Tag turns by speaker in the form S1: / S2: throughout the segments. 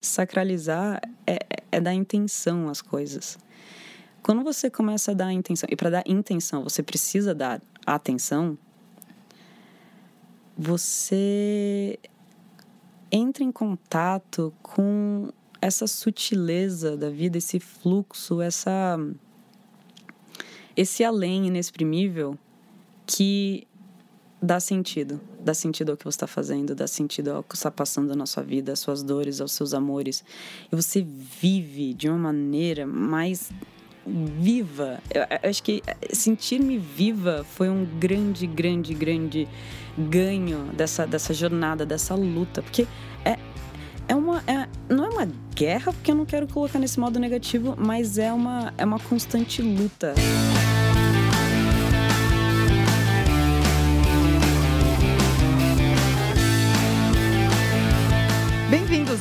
S1: Sacralizar é, é dar intenção às coisas. Quando você começa a dar intenção, e para dar intenção você precisa dar atenção, você entra em contato com essa sutileza da vida, esse fluxo, essa esse além inexprimível que dá sentido, dá sentido ao que você está fazendo, dá sentido ao que está passando na sua vida, às suas dores, aos seus amores. E você vive de uma maneira mais viva. Eu, eu acho que sentir-me viva foi um grande, grande, grande ganho dessa, dessa jornada, dessa luta. Porque é, é uma. É, não é uma guerra, porque eu não quero colocar nesse modo negativo, mas é uma, é uma constante luta.
S2: Bem-vindos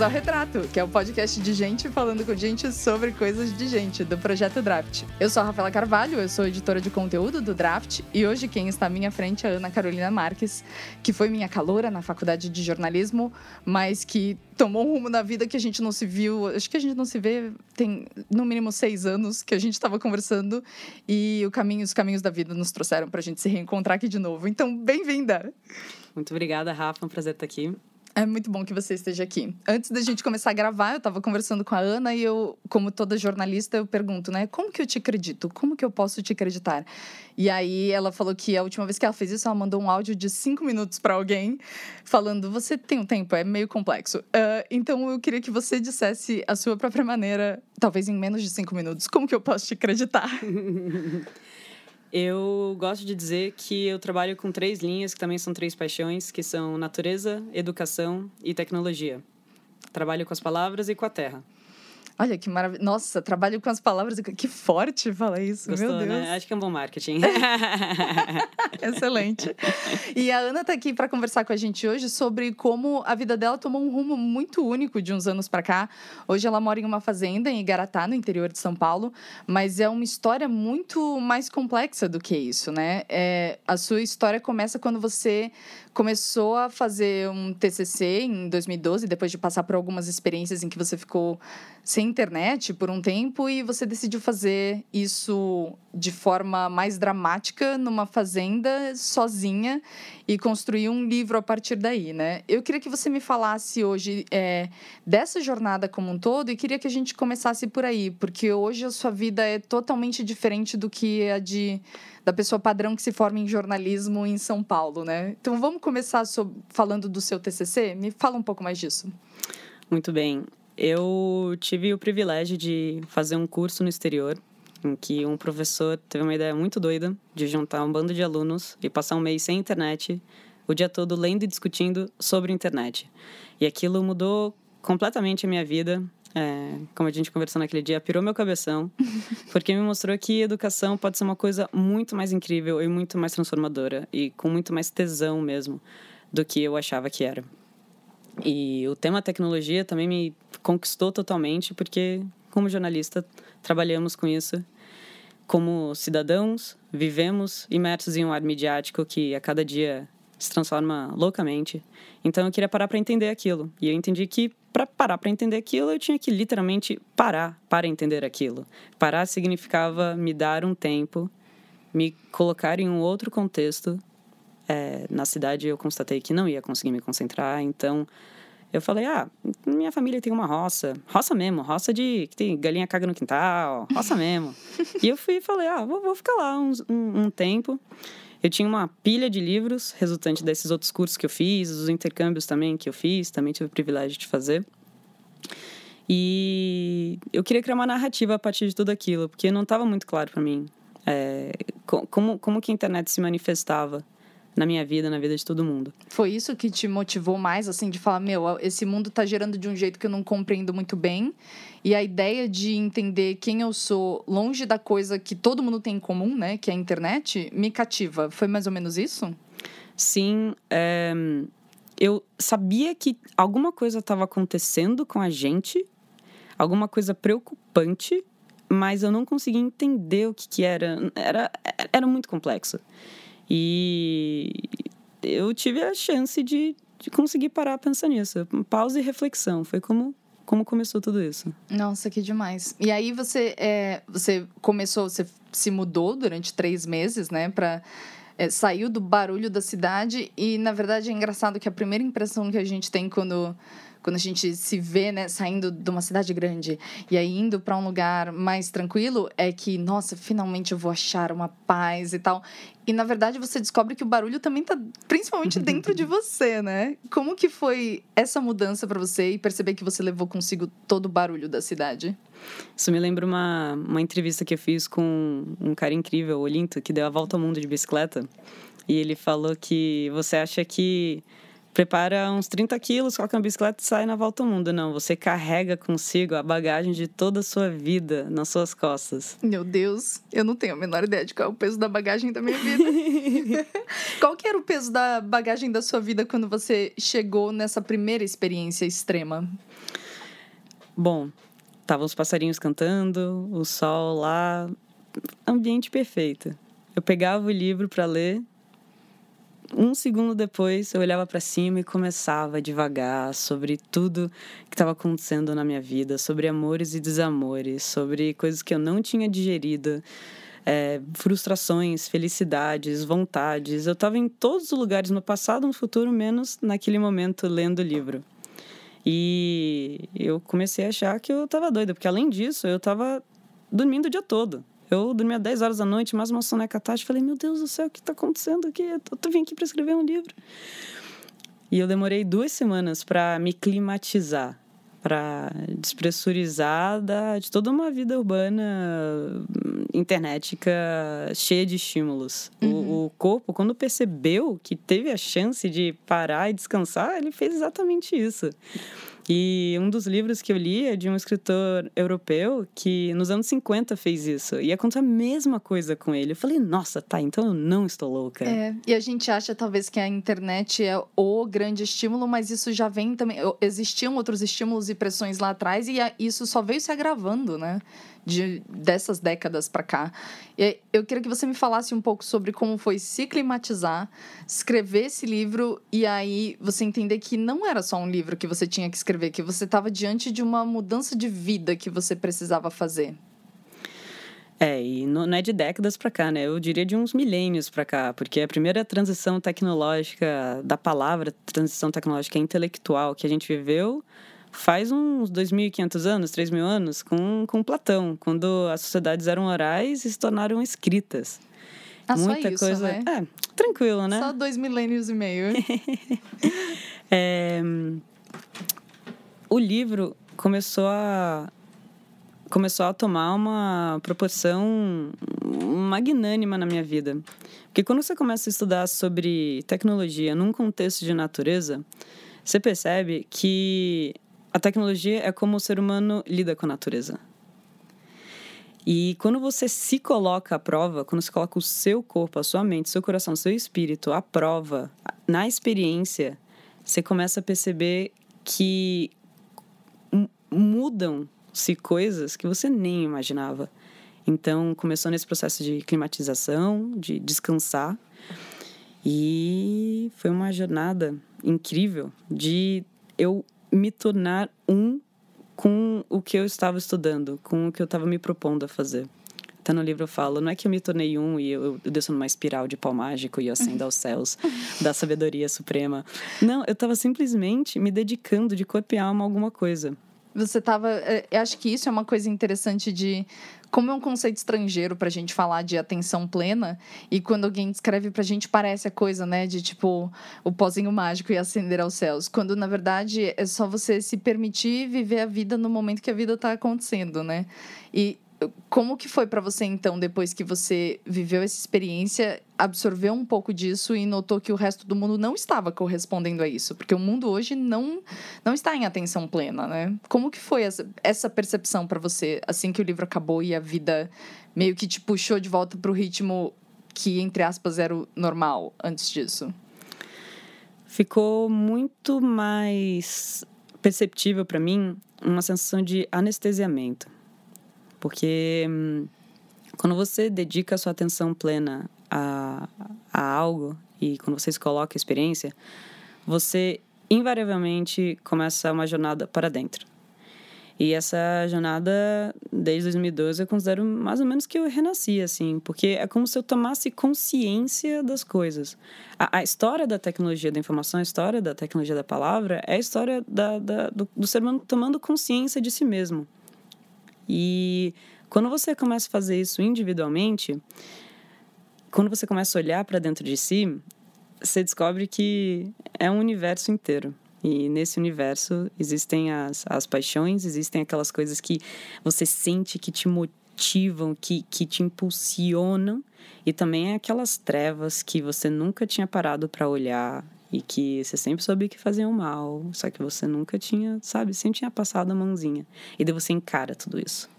S2: ao Retrato, que é o podcast de gente falando com gente sobre coisas de gente, do Projeto Draft. Eu sou a Rafaela Carvalho, eu sou editora de conteúdo do Draft, e hoje quem está à minha frente é a Ana Carolina Marques, que foi minha caloura na faculdade de jornalismo, mas que tomou um rumo na vida que a gente não se viu. Acho que a gente não se vê tem no mínimo seis anos que a gente estava conversando e o caminho, os caminhos da vida nos trouxeram para a gente se reencontrar aqui de novo. Então, bem-vinda!
S1: Muito obrigada, Rafa. É um prazer estar aqui.
S2: É muito bom que você esteja aqui. Antes da gente começar a gravar, eu estava conversando com a Ana e eu, como toda jornalista, eu pergunto, né? Como que eu te acredito? Como que eu posso te acreditar? E aí ela falou que a última vez que ela fez isso, ela mandou um áudio de cinco minutos para alguém, falando: Você tem um tempo? É meio complexo. Uh, então eu queria que você dissesse a sua própria maneira, talvez em menos de cinco minutos, como que eu posso te acreditar?
S1: Eu gosto de dizer que eu trabalho com três linhas, que também são três paixões, que são natureza, educação e tecnologia. Trabalho com as palavras e com a terra.
S2: Olha que maravilha. Nossa, trabalho com as palavras. Que forte falar isso,
S1: Gostou,
S2: meu Deus.
S1: Né? Acho que é um bom marketing.
S2: Excelente. E a Ana está aqui para conversar com a gente hoje sobre como a vida dela tomou um rumo muito único de uns anos para cá. Hoje ela mora em uma fazenda em Igaratá, no interior de São Paulo, mas é uma história muito mais complexa do que isso, né? É, a sua história começa quando você começou a fazer um TCC em 2012, depois de passar por algumas experiências em que você ficou sem internet por um tempo e você decidiu fazer isso de forma mais dramática numa fazenda sozinha e construir um livro a partir daí, né? Eu queria que você me falasse hoje é, dessa jornada como um todo e queria que a gente começasse por aí, porque hoje a sua vida é totalmente diferente do que a de da pessoa padrão que se forma em jornalismo em São Paulo, né? Então vamos começar sobre, falando do seu TCC. Me fala um pouco mais disso.
S1: Muito bem. Eu tive o privilégio de fazer um curso no exterior, em que um professor teve uma ideia muito doida de juntar um bando de alunos e passar um mês sem internet, o dia todo lendo e discutindo sobre internet. E aquilo mudou completamente a minha vida. É, como a gente conversou naquele dia, pirou meu cabeção, porque me mostrou que educação pode ser uma coisa muito mais incrível e muito mais transformadora e com muito mais tesão mesmo do que eu achava que era. E o tema tecnologia também me conquistou totalmente, porque, como jornalista, trabalhamos com isso. Como cidadãos, vivemos imersos em um ar midiático que a cada dia se transforma loucamente. Então eu queria parar para entender aquilo. E eu entendi que para parar para entender aquilo, eu tinha que literalmente parar para entender aquilo. Parar significava me dar um tempo, me colocar em um outro contexto é, na cidade eu constatei que não ia conseguir me concentrar, então eu falei, ah, minha família tem uma roça, roça mesmo, roça de que tem galinha caga no quintal, roça mesmo. e eu fui e falei, ah, vou, vou ficar lá um, um, um, tempo. Eu tinha uma pilha de livros resultante desses outros cursos que eu fiz, os intercâmbios também que eu fiz, também tive o privilégio de fazer. E eu queria criar uma narrativa a partir de tudo aquilo, porque não estava muito claro para mim é, como, como que a internet se manifestava na minha vida, na vida de todo mundo.
S2: Foi isso que te motivou mais, assim, de falar, meu, esse mundo tá gerando de um jeito que eu não compreendo muito bem. E a ideia de entender quem eu sou longe da coisa que todo mundo tem em comum, né, que é a internet, me cativa. Foi mais ou menos isso?
S1: Sim, é... eu sabia que alguma coisa estava acontecendo com a gente, alguma coisa preocupante, mas eu não conseguia entender o que, que era. Era, era muito complexo. E eu tive a chance de, de conseguir parar pensando nisso. Pausa e reflexão. Foi como, como começou tudo isso.
S2: Nossa, que demais. E aí você, é, você começou, você se mudou durante três meses, né, para é, saiu do barulho da cidade e na verdade é engraçado que a primeira impressão que a gente tem quando quando a gente se vê, né, saindo de uma cidade grande e aí indo para um lugar mais tranquilo, é que, nossa, finalmente eu vou achar uma paz e tal. E na verdade você descobre que o barulho também tá principalmente dentro de você, né? Como que foi essa mudança para você e perceber que você levou consigo todo o barulho da cidade?
S1: Isso me lembra uma, uma entrevista que eu fiz com um cara incrível, o Olinto, que deu a volta ao mundo de bicicleta. E ele falou que você acha que prepara uns 30 quilos, coloca na bicicleta e sai na volta ao mundo. Não, você carrega consigo a bagagem de toda a sua vida nas suas costas.
S2: Meu Deus, eu não tenho a menor ideia de qual é o peso da bagagem da minha vida. qual que era o peso da bagagem da sua vida quando você chegou nessa primeira experiência extrema?
S1: Bom, estavam os passarinhos cantando, o sol lá, ambiente perfeito. Eu pegava o livro para ler, um segundo depois eu olhava para cima e começava devagar sobre tudo que estava acontecendo na minha vida, sobre amores e desamores, sobre coisas que eu não tinha digerido, é, frustrações, felicidades, vontades. Eu estava em todos os lugares, no passado, no futuro, menos naquele momento lendo o livro. E eu comecei a achar que eu estava doida, porque além disso, eu estava dormindo o dia todo. Eu dormia 10 horas da noite, mais uma soneca tarde. Falei, meu Deus do céu, o que está acontecendo aqui? Eu tô vim aqui para escrever um livro. E eu demorei duas semanas para me climatizar, para despressurizar da, de toda uma vida urbana internética cheia de estímulos. Uhum. O, o, corpo, quando percebeu que teve a chance de parar e descansar, ele fez exatamente isso. E um dos livros que eu li é de um escritor europeu que nos anos 50 fez isso. E aconteceu a mesma coisa com ele. Eu falei, nossa, tá, então eu não estou louca.
S2: É, e a gente acha talvez que a internet é o grande estímulo, mas isso já vem também. Existiam outros estímulos e pressões lá atrás e isso só veio se agravando, né? De, dessas décadas para cá. Eu queria que você me falasse um pouco sobre como foi se climatizar, escrever esse livro e aí você entender que não era só um livro que você tinha que escrever, que você estava diante de uma mudança de vida que você precisava fazer.
S1: É, e não é de décadas para cá, né? Eu diria de uns milênios para cá, porque a primeira transição tecnológica da palavra, transição tecnológica intelectual que a gente viveu, faz uns 2.500 anos, 3.000 anos, com, com Platão, quando as sociedades eram orais e se tornaram escritas.
S2: Ah, Muita isso, coisa. Né?
S1: É, tranquilo, né?
S2: Só dois milênios e meio.
S1: é, o livro começou a começou a tomar uma proporção magnânima na minha vida. Porque quando você começa a estudar sobre tecnologia num contexto de natureza, você percebe que a tecnologia é como o ser humano lida com a natureza. E quando você se coloca à prova, quando você coloca o seu corpo, a sua mente, seu coração, seu espírito à prova, na experiência, você começa a perceber que mudam-se coisas que você nem imaginava. Então, começou nesse processo de climatização, de descansar. E foi uma jornada incrível de eu me tornar um com o que eu estava estudando, com o que eu estava me propondo a fazer. Até no livro eu falo, não é que eu me tornei um e eu, eu desço numa espiral de pau mágico e acendo aos céus da sabedoria suprema. Não, eu estava simplesmente me dedicando de corpo e alma a alguma coisa.
S2: Você estava. É, eu acho que isso é uma coisa interessante de. Como é um conceito estrangeiro para a gente falar de atenção plena, e quando alguém descreve para a gente, parece a coisa, né, de tipo o pozinho mágico e ascender aos céus. Quando na verdade é só você se permitir viver a vida no momento que a vida está acontecendo, né? E como que foi para você então depois que você viveu essa experiência, absorveu um pouco disso e notou que o resto do mundo não estava correspondendo a isso, porque o mundo hoje não não está em atenção plena, né? Como que foi essa, essa percepção para você assim que o livro acabou e a vida meio que te puxou de volta para o ritmo que entre aspas era o normal antes disso?
S1: Ficou muito mais perceptível para mim uma sensação de anestesiamento porque hum, quando você dedica a sua atenção plena a, a algo e quando você se coloca a experiência, você invariavelmente começa uma jornada para dentro. E essa jornada, desde 2012, eu considero mais ou menos que eu renasci, assim, porque é como se eu tomasse consciência das coisas. A, a história da tecnologia da informação, a história da tecnologia da palavra, é a história da, da do, do ser humano tomando consciência de si mesmo. E quando você começa a fazer isso individualmente, quando você começa a olhar para dentro de si, você descobre que é um universo inteiro. E nesse universo existem as, as paixões, existem aquelas coisas que você sente que te motivam, que, que te impulsionam, e também aquelas trevas que você nunca tinha parado para olhar e que você sempre soube que faziam mal, só que você nunca tinha, sabe, sempre tinha passado a mãozinha. E daí você encara tudo isso.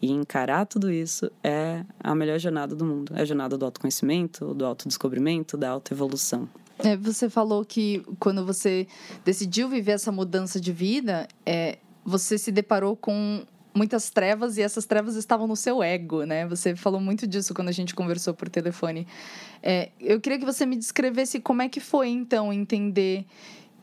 S1: E encarar tudo isso é a melhor jornada do mundo. É a jornada do autoconhecimento, do autodescobrimento, da autoevolução.
S2: É, você falou que quando você decidiu viver essa mudança de vida, é, você se deparou com muitas trevas e essas trevas estavam no seu ego, né? Você falou muito disso quando a gente conversou por telefone. É, eu queria que você me descrevesse como é que foi, então, entender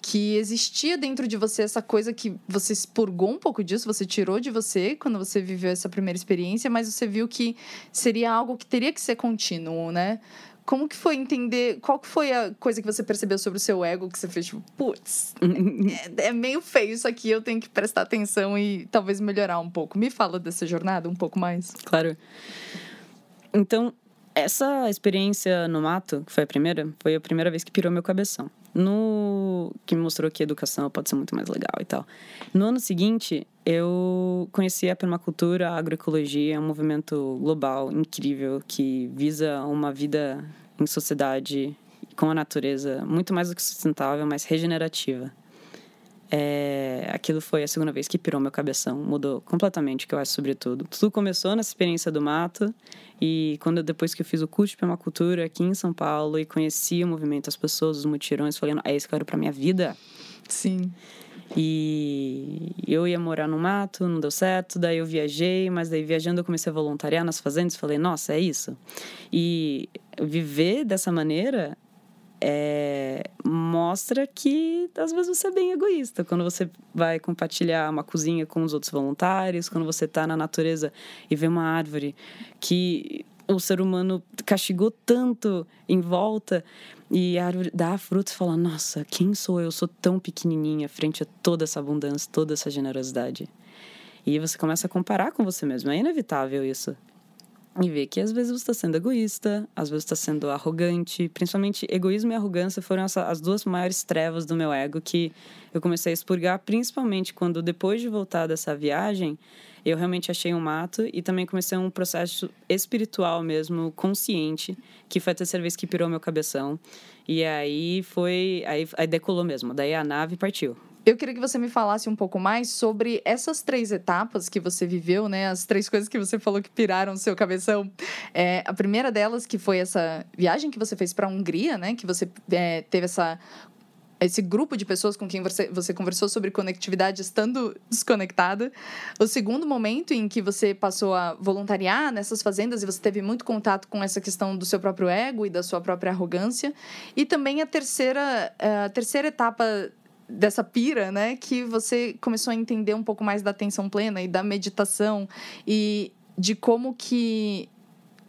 S2: que existia dentro de você essa coisa que você expurgou um pouco disso, você tirou de você quando você viveu essa primeira experiência, mas você viu que seria algo que teria que ser contínuo, né? Como que foi entender? Qual que foi a coisa que você percebeu sobre o seu ego que você fez, tipo, putz, é, é, meio feio isso aqui, eu tenho que prestar atenção e talvez melhorar um pouco. Me fala dessa jornada um pouco mais.
S1: Claro. Então, essa experiência no mato, que foi a primeira, foi a primeira vez que pirou meu cabeção. No que me mostrou que educação pode ser muito mais legal e tal. No ano seguinte, eu conheci a permacultura, a agroecologia, é um movimento global incrível que visa uma vida em sociedade com a natureza muito mais do que sustentável, mas regenerativa. É, aquilo foi a segunda vez que pirou meu cabeção, mudou completamente o que eu acho sobre tudo. Tudo começou nessa experiência do mato e quando depois que eu fiz o curso de permacultura aqui em São Paulo e conheci o movimento, as pessoas, os mutirões, falei, é isso que eu quero para minha vida.
S2: Sim.
S1: E eu ia morar no mato, não deu certo, daí eu viajei, mas daí viajando eu comecei a voluntariar nas fazendas, falei, nossa, é isso. E viver dessa maneira é, mostra que às vezes você é bem egoísta quando você vai compartilhar uma cozinha com os outros voluntários, quando você está na natureza e vê uma árvore que o ser humano castigou tanto em volta e a árvore dá frutos e fala: Nossa, quem sou eu? eu? Sou tão pequenininha frente a toda essa abundância, toda essa generosidade. E você começa a comparar com você mesmo. É inevitável isso e ver que às vezes você está sendo egoísta, às vezes está sendo arrogante. Principalmente egoísmo e arrogância foram as duas maiores trevas do meu ego que eu comecei a expurgar, principalmente quando depois de voltar dessa viagem, eu realmente achei um mato e também comecei um processo espiritual mesmo, consciente, que foi a terceira vez que pirou meu cabeção. E aí foi. Aí, aí decolou mesmo. Daí a nave partiu.
S2: Eu queria que você me falasse um pouco mais sobre essas três etapas que você viveu, né? As três coisas que você falou que piraram o seu cabeção. É, a primeira delas, que foi essa viagem que você fez para a Hungria, né? Que você é, teve essa esse grupo de pessoas com quem você, você conversou sobre conectividade estando desconectada. O segundo momento em que você passou a voluntariar nessas fazendas e você teve muito contato com essa questão do seu próprio ego e da sua própria arrogância. E também a terceira, a terceira etapa dessa pira, né, que você começou a entender um pouco mais da atenção plena e da meditação e de como que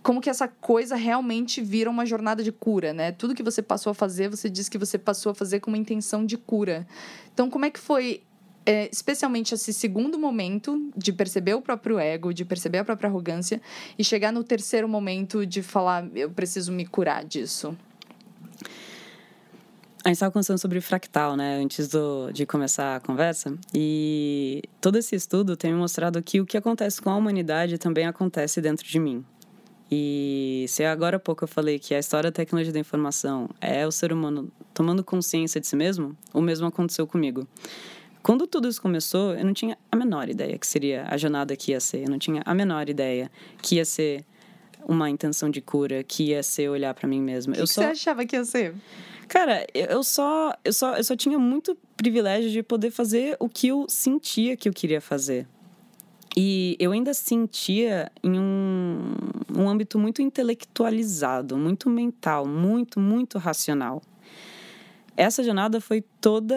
S2: como que essa coisa realmente vira uma jornada de cura, né? Tudo que você passou a fazer, você disse que você passou a fazer com uma intenção de cura. Então, como é que foi é, especialmente esse segundo momento de perceber o próprio ego, de perceber a própria arrogância e chegar no terceiro momento de falar, eu preciso me curar disso?
S1: A gente estava conversando sobre fractal, né, antes do, de começar a conversa, e todo esse estudo tem me mostrado que o que acontece com a humanidade também acontece dentro de mim. E se agora há pouco eu falei que a história da tecnologia da informação é o ser humano tomando consciência de si mesmo, o mesmo aconteceu comigo. Quando tudo isso começou, eu não tinha a menor ideia que seria a jornada que ia ser, eu não tinha a menor ideia que ia ser uma intenção de cura, que ia ser olhar para mim mesma.
S2: O que,
S1: eu
S2: que
S1: só...
S2: você achava que ia ser?
S1: Cara, eu só, eu só, eu só tinha muito privilégio de poder fazer o que eu sentia que eu queria fazer. E eu ainda sentia em um, um âmbito muito intelectualizado, muito mental, muito, muito racional. Essa jornada foi toda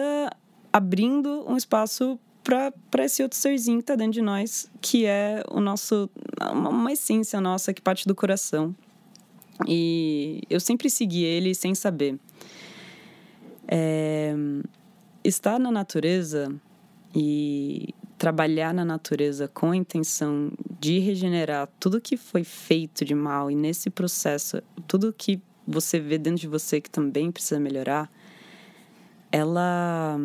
S1: abrindo um espaço para esse outro serzinho que tá dentro de nós, que é o nosso uma, uma essência nossa que parte do coração. E eu sempre segui ele sem saber. É, estar na natureza e trabalhar na natureza com a intenção de regenerar tudo que foi feito de mal e nesse processo, tudo que você vê dentro de você que também precisa melhorar, ela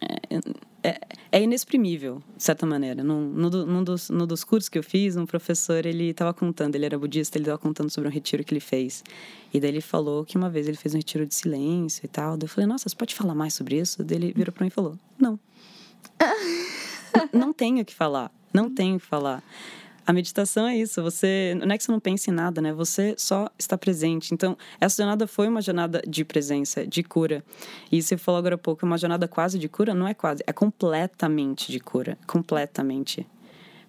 S1: é, é, é inexprimível, de certa maneira. No, no, no, dos, no dos cursos que eu fiz, um professor, ele estava contando, ele era budista, ele estava contando sobre um retiro que ele fez. E daí ele falou que uma vez ele fez um retiro de silêncio e tal. Daí eu falei, nossa, você pode falar mais sobre isso? Daí ele virou para mim e falou, não. não tenho o que falar, não tenho o que falar. A meditação é isso, você não é que você não pense em nada, né? Você só está presente. Então, essa jornada foi uma jornada de presença, de cura. E você falou agora há pouco, uma jornada quase de cura, não é quase, é completamente de cura, completamente.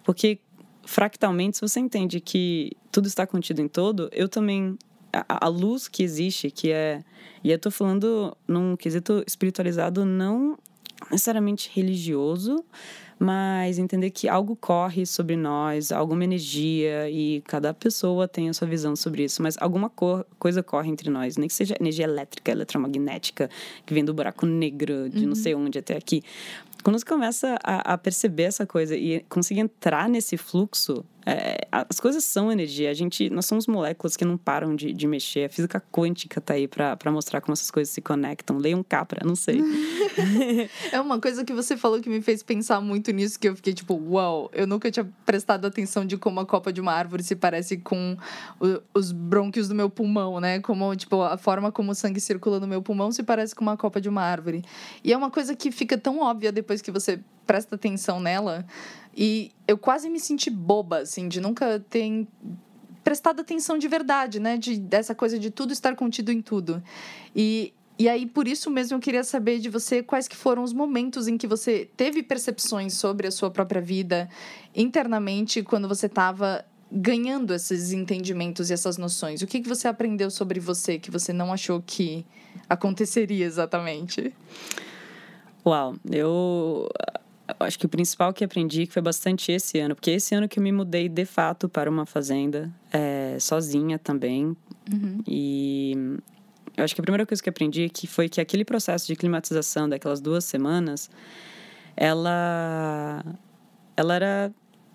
S1: Porque fractalmente, se você entende que tudo está contido em todo, eu também a, a luz que existe, que é e eu estou falando num quesito espiritualizado não necessariamente religioso, mas entender que algo corre sobre nós, alguma energia, e cada pessoa tem a sua visão sobre isso, mas alguma cor, coisa corre entre nós, nem que seja energia elétrica, eletromagnética, que vem do buraco negro, de uhum. não sei onde até aqui. Quando você começa a, a perceber essa coisa e conseguir entrar nesse fluxo, é, as coisas são energia. A gente, nós somos moléculas que não param de, de mexer. A física quântica tá aí para mostrar como essas coisas se conectam. Leia um Capra, não sei.
S2: é uma coisa que você falou que me fez pensar muito nisso, que eu fiquei tipo, uau, wow, eu nunca tinha prestado atenção de como a copa de uma árvore se parece com os brônquios do meu pulmão, né? Como, tipo, a forma como o sangue circula no meu pulmão se parece com uma copa de uma árvore. E é uma coisa que fica tão óbvia depois que você presta atenção nela. E eu quase me senti boba, assim, de nunca ter prestado atenção de verdade, né? De, dessa coisa de tudo estar contido em tudo. E, e aí, por isso mesmo, eu queria saber de você quais que foram os momentos em que você teve percepções sobre a sua própria vida internamente, quando você estava ganhando esses entendimentos e essas noções. O que, que você aprendeu sobre você que você não achou que aconteceria exatamente?
S1: Uau, eu acho que o principal que aprendi que foi bastante esse ano, porque esse ano que eu me mudei de fato para uma fazenda, é, sozinha também. Uhum. E eu acho que a primeira coisa que aprendi é que foi que aquele processo de climatização daquelas duas semanas, ela, ela era,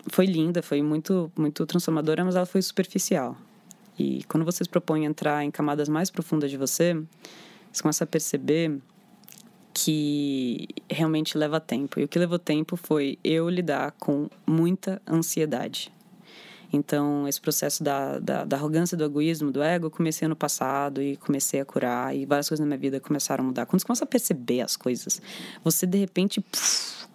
S1: foi linda, foi muito, muito transformadora, mas ela foi superficial. E quando você se propõe a entrar em camadas mais profundas de você, você começa a perceber que realmente leva tempo. E o que levou tempo foi eu lidar com muita ansiedade. Então, esse processo da, da, da, arrogância, do egoísmo, do ego, eu comecei ano passado e comecei a curar. E várias coisas na minha vida começaram a mudar. Quando você começa a perceber as coisas, você de repente. Puf,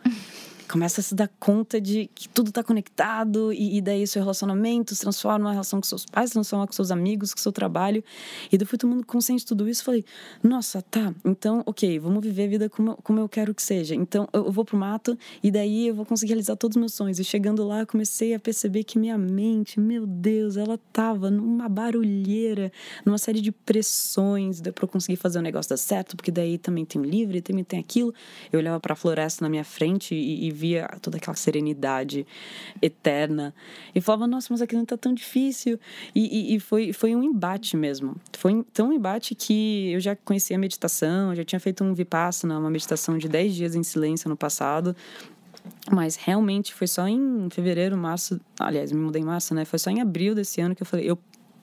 S1: começa a se dar conta de que tudo está conectado e, e, daí seu relacionamento se transforma numa relação com seus pais, se transforma com seus amigos, com seu trabalho. E daí fui tomando consciente de tudo isso falei, nossa, tá, então, ok, vamos viver a vida como, como eu quero que seja. Então, eu, eu vou pro mato e daí eu vou conseguir realizar todos os meus sonhos. E chegando lá, comecei a perceber que minha mente, meu Deus, ela tava numa barulheira, numa série de pressões para eu conseguir fazer o negócio dar certo, porque daí também tem o livre, também tem aquilo. Eu olhava para a floresta na minha frente e, e via toda aquela serenidade eterna. E falava, nossa, mas aquilo não está tão difícil. E, e, e, foi, foi um embate mesmo. Foi tão um embate que eu já conhecia a meditação, já tinha feito um Vipassana, uma meditação de 10 dias em silêncio no passado. Mas realmente foi só em fevereiro, março, aliás, me mudei em março, né? Foi só em abril desse ano que eu falei, eu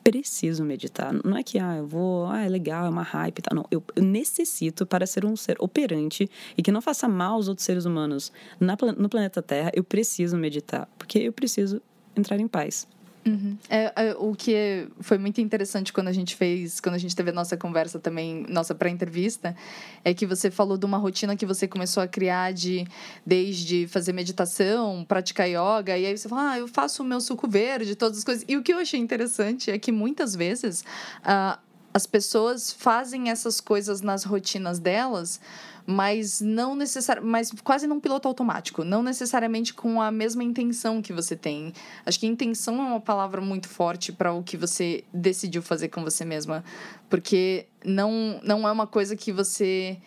S1: preciso meditar. Não é que, ah, eu vou, ah, é legal, é uma hype tal. Não, eu, eu necessito para ser um ser operante e que não faça mal aos outros seres humanos na, no planeta Terra, eu preciso meditar. Porque eu preciso entrar em paz.
S2: Uhum. É, é, o que foi muito interessante quando a gente fez, quando a gente teve a nossa conversa também, nossa pré-entrevista, é que você falou de uma rotina que você começou a criar de desde fazer meditação, praticar yoga, e aí você fala, ah, eu faço o meu suco verde, todas as coisas. E o que eu achei interessante é que muitas vezes uh, as pessoas fazem essas coisas nas rotinas delas mas não necessariamente, mas quase num piloto automático, não necessariamente com a mesma intenção que você tem. Acho que intenção é uma palavra muito forte para o que você decidiu fazer com você mesma, porque não não é uma coisa que você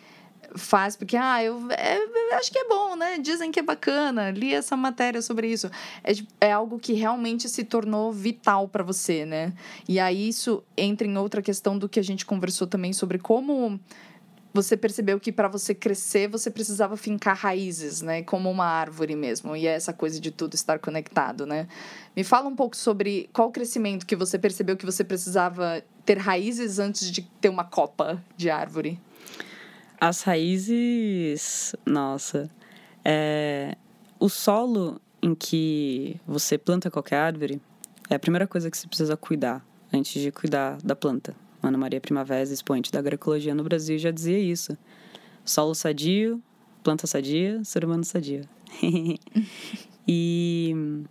S2: faz porque, ah, eu, é, acho que é bom, né? Dizem que é bacana, li essa matéria sobre isso. É, é algo que realmente se tornou vital para você, né? E aí isso entra em outra questão do que a gente conversou também sobre como você percebeu que para você crescer você precisava fincar raízes, né? Como uma árvore mesmo. E é essa coisa de tudo estar conectado, né? Me fala um pouco sobre qual crescimento que você percebeu que você precisava ter raízes antes de ter uma copa de árvore.
S1: As raízes, nossa, é, o solo em que você planta qualquer árvore é a primeira coisa que você precisa cuidar antes de cuidar da planta. Ana Maria Primavera, expoente da agroecologia no Brasil, já dizia isso. Solo sadio, planta sadia, ser humano sadio. e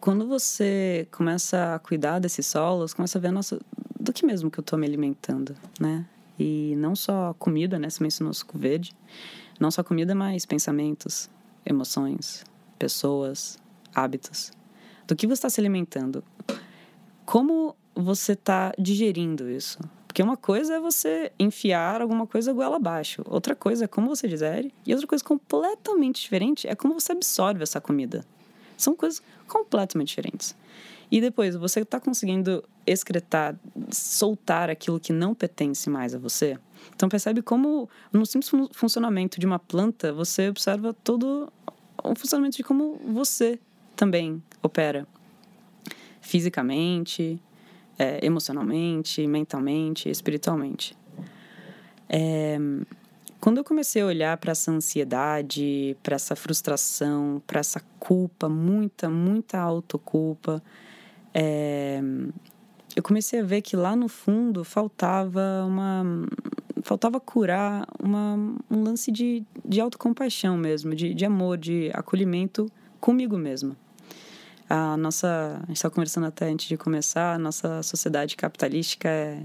S1: quando você começa a cuidar desses solos, começa a ver, nossa, do que mesmo que eu estou me alimentando, né? E não só comida, né? Você mencionou suco verde. Não só comida, mas pensamentos, emoções, pessoas, hábitos. Do que você está se alimentando? Como você está digerindo isso? Porque uma coisa é você enfiar alguma coisa goela abaixo. Outra coisa é como você digere. E outra coisa completamente diferente é como você absorve essa comida. São coisas completamente diferentes. E depois, você está conseguindo excretar, soltar aquilo que não pertence mais a você? Então, percebe como, no simples funcionamento de uma planta, você observa todo o funcionamento de como você também opera. Fisicamente, é, emocionalmente, mentalmente, espiritualmente. É, quando eu comecei a olhar para essa ansiedade, para essa frustração, para essa culpa, muita, muita autoculpa, é, eu comecei a ver que lá no fundo faltava uma faltava curar uma, um lance de, de autocompaixão mesmo, de, de amor, de acolhimento comigo mesma. A nossa, a gente estava conversando até antes de começar, a nossa sociedade capitalística é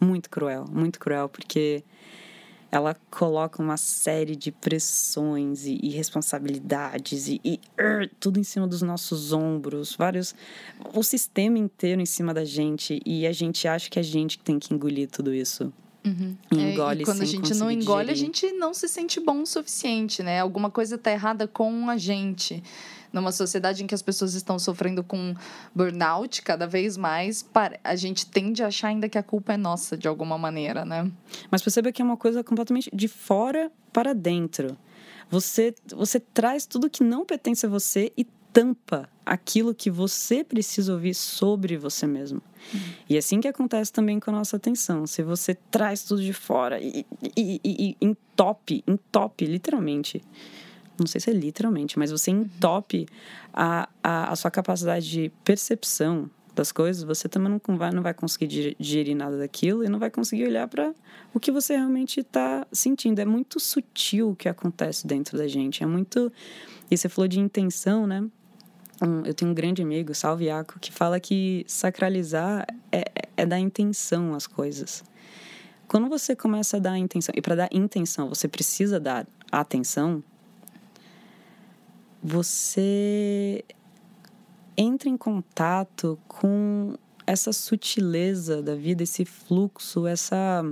S1: muito cruel, muito cruel, porque ela coloca uma série de pressões e, e responsabilidades e, e uh, tudo em cima dos nossos ombros, vários o sistema inteiro em cima da gente e a gente acha que a gente tem que engolir tudo isso.
S2: Uhum. Engole é, e quando a gente não engole, digerir. a gente não se sente bom o suficiente, né? Alguma coisa tá errada com a gente numa sociedade em que as pessoas estão sofrendo com burnout cada vez mais, a gente tende a achar ainda que a culpa é nossa de alguma maneira, né?
S1: Mas perceba que é uma coisa completamente de fora para dentro. Você, você traz tudo que não pertence a você e tampa aquilo que você precisa ouvir sobre você mesmo. Uhum. E é assim que acontece também com a nossa atenção. Se você traz tudo de fora e, e, e, e entope, entope, literalmente, não sei se é literalmente, mas você entope a, a, a sua capacidade de percepção das coisas, você também não vai, não vai conseguir digerir nada daquilo e não vai conseguir olhar para o que você realmente está sentindo. É muito sutil o que acontece dentro da gente. É muito. E você falou de intenção, né? Um, eu tenho um grande amigo, Salve Iaco, que fala que sacralizar é, é dar intenção às coisas. Quando você começa a dar intenção, e para dar intenção você precisa dar atenção, você entra em contato com essa sutileza da vida, esse fluxo, essa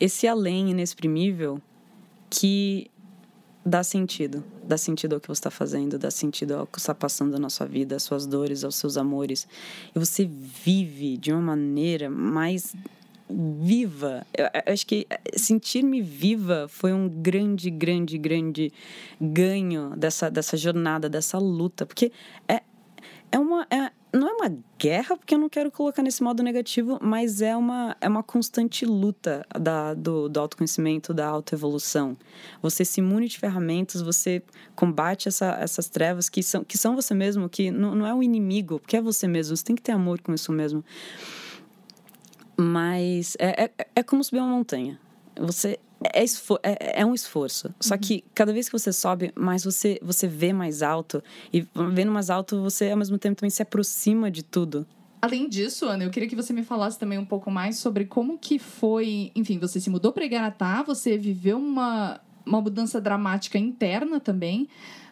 S1: esse além inexprimível que dá sentido, dá sentido ao que você está fazendo, dá sentido ao que está passando na sua vida, às suas dores, aos seus amores, e você vive de uma maneira mais viva. Eu, acho que sentir-me viva foi um grande, grande, grande ganho dessa, dessa jornada, dessa luta. Porque é, é uma. É, não é uma guerra, porque eu não quero colocar nesse modo negativo, mas é uma, é uma constante luta da, do, do autoconhecimento, da autoevolução. Você se imune de ferramentas, você combate essa, essas trevas que são, que são você mesmo, que não, não é o inimigo, porque é você mesmo, você tem que ter amor com isso mesmo. Mas é, é, é como subir uma montanha. Você é, é, é, um esforço. Só uhum. que cada vez que você sobe, mais você, você vê mais alto. E vendo mais alto, você ao mesmo tempo também se aproxima de tudo.
S2: Além disso, Ana, eu queria que você me falasse também um pouco mais sobre como que foi. Enfim, você se mudou para Igaratá, você viveu uma, uma mudança dramática interna também,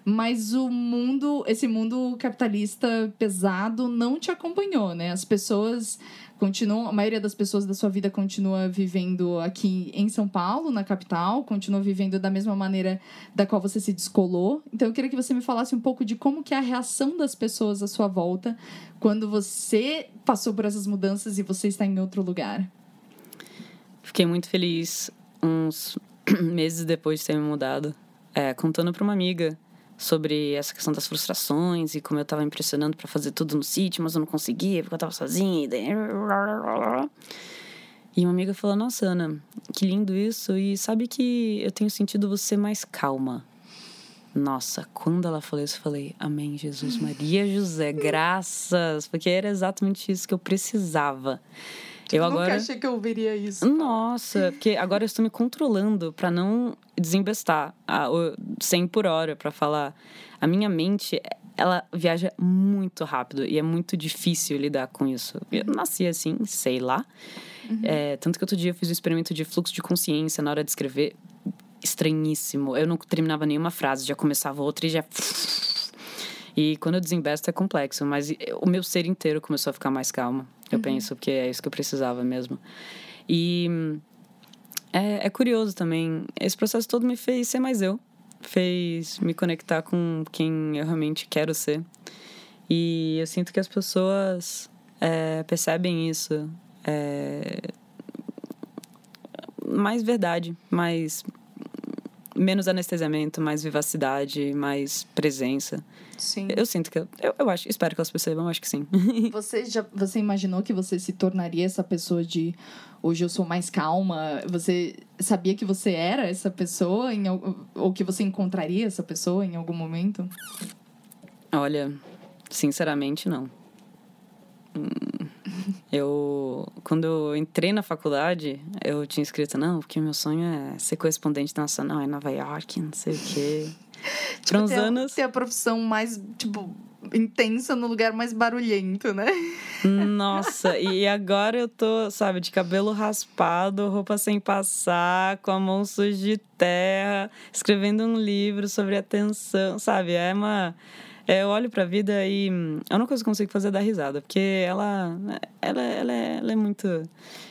S2: mas o mundo, esse mundo capitalista pesado não te acompanhou, né? As pessoas continuam, a maioria das pessoas da sua vida continua vivendo aqui em São Paulo, na capital, continua vivendo da mesma maneira da qual você se descolou. Então eu queria que você me falasse um pouco de como que é a reação das pessoas à sua volta quando você passou por essas mudanças e você está em outro lugar.
S1: Fiquei muito feliz uns meses depois de ter me mudado, é, contando para uma amiga sobre essa questão das frustrações e como eu estava impressionando para fazer tudo no sítio, mas eu não conseguia porque eu estava sozinha. E, daí... e uma amiga falou: Nossa, Ana, que lindo isso. E sabe que eu tenho sentido você mais calma. Nossa, quando ela falou isso, eu falei: Amém, Jesus, Maria, José, graças, porque era exatamente isso que eu precisava.
S2: Eu Nunca agora... achei que eu ouviria isso.
S1: Nossa, porque agora eu estou me controlando para não desembestar a 100 por hora para falar. A minha mente, ela viaja muito rápido e é muito difícil lidar com isso. Eu nasci assim, sei lá. Uhum. É, tanto que outro dia eu fiz um experimento de fluxo de consciência na hora de escrever. Estranhíssimo. Eu não terminava nenhuma frase, já começava outra e já. E quando eu desembesto é complexo, mas o meu ser inteiro começou a ficar mais calmo. Eu uhum. penso, porque é isso que eu precisava mesmo. E é, é curioso também. Esse processo todo me fez ser mais eu. Fez me conectar com quem eu realmente quero ser. E eu sinto que as pessoas é, percebem isso. É, mais verdade, mais menos anestesiamento, mais vivacidade, mais presença.
S2: Sim.
S1: Eu sinto que. Eu, eu acho, espero que elas percebam, acho que sim.
S2: Você já você imaginou que você se tornaria essa pessoa de hoje eu sou mais calma? Você sabia que você era essa pessoa em, ou que você encontraria essa pessoa em algum momento?
S1: Olha, sinceramente não. Hum, eu, quando eu entrei na faculdade, eu tinha escrito, não, porque meu sonho é ser correspondente nacional em Nova York, não sei o quê.
S2: tipo, uns ter, anos. Ter a profissão mais, tipo, intensa no lugar mais barulhento, né?
S1: Nossa, e agora eu tô, sabe, de cabelo raspado, roupa sem passar, com a mão suja de terra, escrevendo um livro sobre atenção, sabe? É uma. É, eu olho pra vida e a única coisa que eu consigo fazer é dar risada, porque ela, ela, ela, é, ela é muito.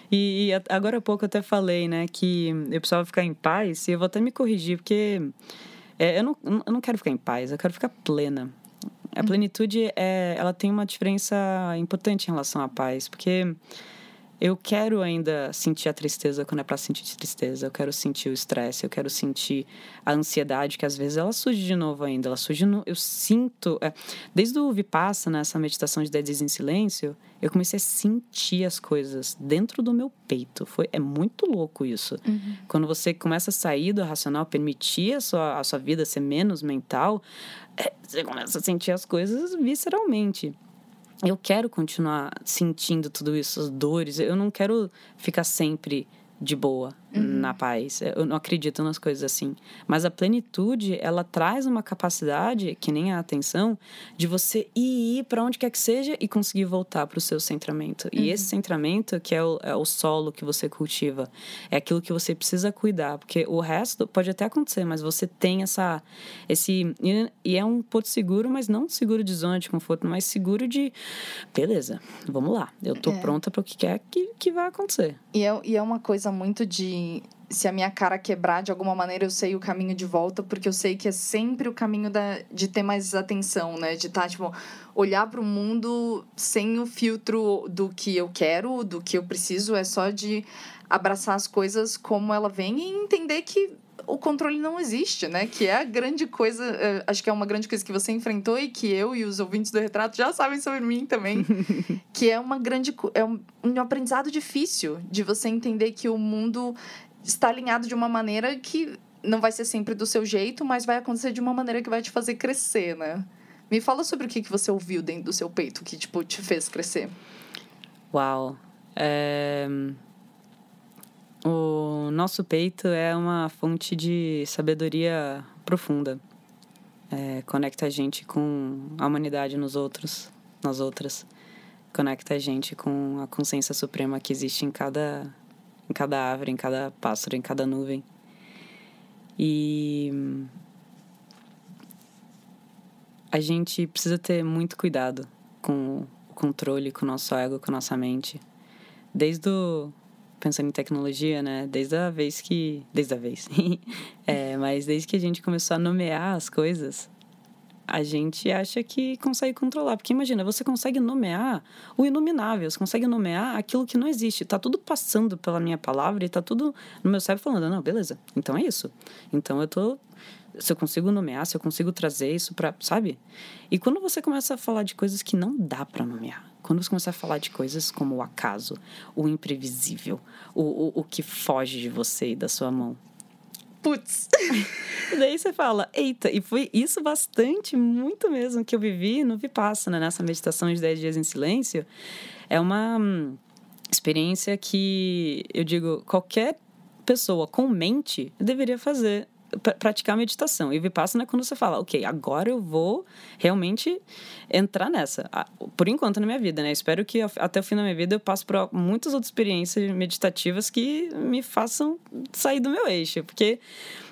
S1: E, e agora há pouco eu até falei, né, que eu precisava ficar em paz, e eu vou até me corrigir, porque é, eu, não, eu não quero ficar em paz, eu quero ficar plena. A uhum. plenitude, é, ela tem uma diferença importante em relação à paz, porque eu quero ainda sentir a tristeza quando é para sentir tristeza. Eu quero sentir o estresse, eu quero sentir a ansiedade, que às vezes ela surge de novo ainda. Ela surge no, eu sinto, é, desde o Vipassana, essa meditação de 10 dias em silêncio, eu comecei a sentir as coisas dentro do meu peito. Foi é muito louco isso. Uhum. Quando você começa a sair do racional, permitir a sua, a sua vida ser menos mental, é, você começa a sentir as coisas visceralmente eu quero continuar sentindo tudo isso, as dores. Eu não quero ficar sempre de boa uhum. na paz. Eu não acredito nas coisas assim. Mas a plenitude, ela traz uma capacidade, que nem a atenção, de você ir para onde quer que seja e conseguir voltar para o seu centramento. Uhum. E esse centramento, que é o, é o solo que você cultiva, é aquilo que você precisa cuidar. Porque o resto pode até acontecer, mas você tem essa. Esse, e é um porto seguro, mas não seguro de zona de conforto, mas seguro de. Beleza, vamos lá. Eu tô é. pronta para o que quer que, que vai acontecer.
S2: E é, e é uma coisa muito de se a minha cara quebrar de alguma maneira, eu sei o caminho de volta, porque eu sei que é sempre o caminho da, de ter mais atenção, né? De estar, tá, tipo, olhar para o mundo sem o filtro do que eu quero, do que eu preciso, é só de abraçar as coisas como ela vem e entender que o controle não existe, né? Que é a grande coisa, é, acho que é uma grande coisa que você enfrentou e que eu e os ouvintes do retrato já sabem sobre mim também, que é uma grande é um, um aprendizado difícil de você entender que o mundo está alinhado de uma maneira que não vai ser sempre do seu jeito, mas vai acontecer de uma maneira que vai te fazer crescer, né? Me fala sobre o que, que você ouviu dentro do seu peito que, tipo, te fez crescer.
S1: Uau. É... O nosso peito é uma fonte de sabedoria profunda. É, conecta a gente com a humanidade nos outros, nas outras. Conecta a gente com a consciência suprema que existe em cada em cada árvore, em cada pássaro, em cada nuvem. E a gente precisa ter muito cuidado com o controle, com o nosso ego, com a nossa mente. Desde o pensando em tecnologia, né? Desde a vez que. Desde a vez. é, mas desde que a gente começou a nomear as coisas, a gente acha que consegue controlar. Porque imagina, você consegue nomear o inominável, você consegue nomear aquilo que não existe. Tá tudo passando pela minha palavra e tá tudo no meu cérebro falando, não, beleza, então é isso. Então eu tô. Se eu consigo nomear, se eu consigo trazer isso para, sabe? E quando você começa a falar de coisas que não dá para nomear, quando você começa a falar de coisas como o acaso, o imprevisível, o, o, o que foge de você e da sua mão,
S2: putz.
S1: daí você fala, eita, e foi isso bastante, muito mesmo, que eu vivi no Vipassana, nessa meditação de 10 dias em silêncio. É uma hum, experiência que eu digo, qualquer pessoa com mente deveria fazer praticar meditação. E Vipassana é quando você fala, ok, agora eu vou realmente entrar nessa. Por enquanto na minha vida, né? Espero que até o fim da minha vida eu passe por muitas outras experiências meditativas que me façam sair do meu eixo. Porque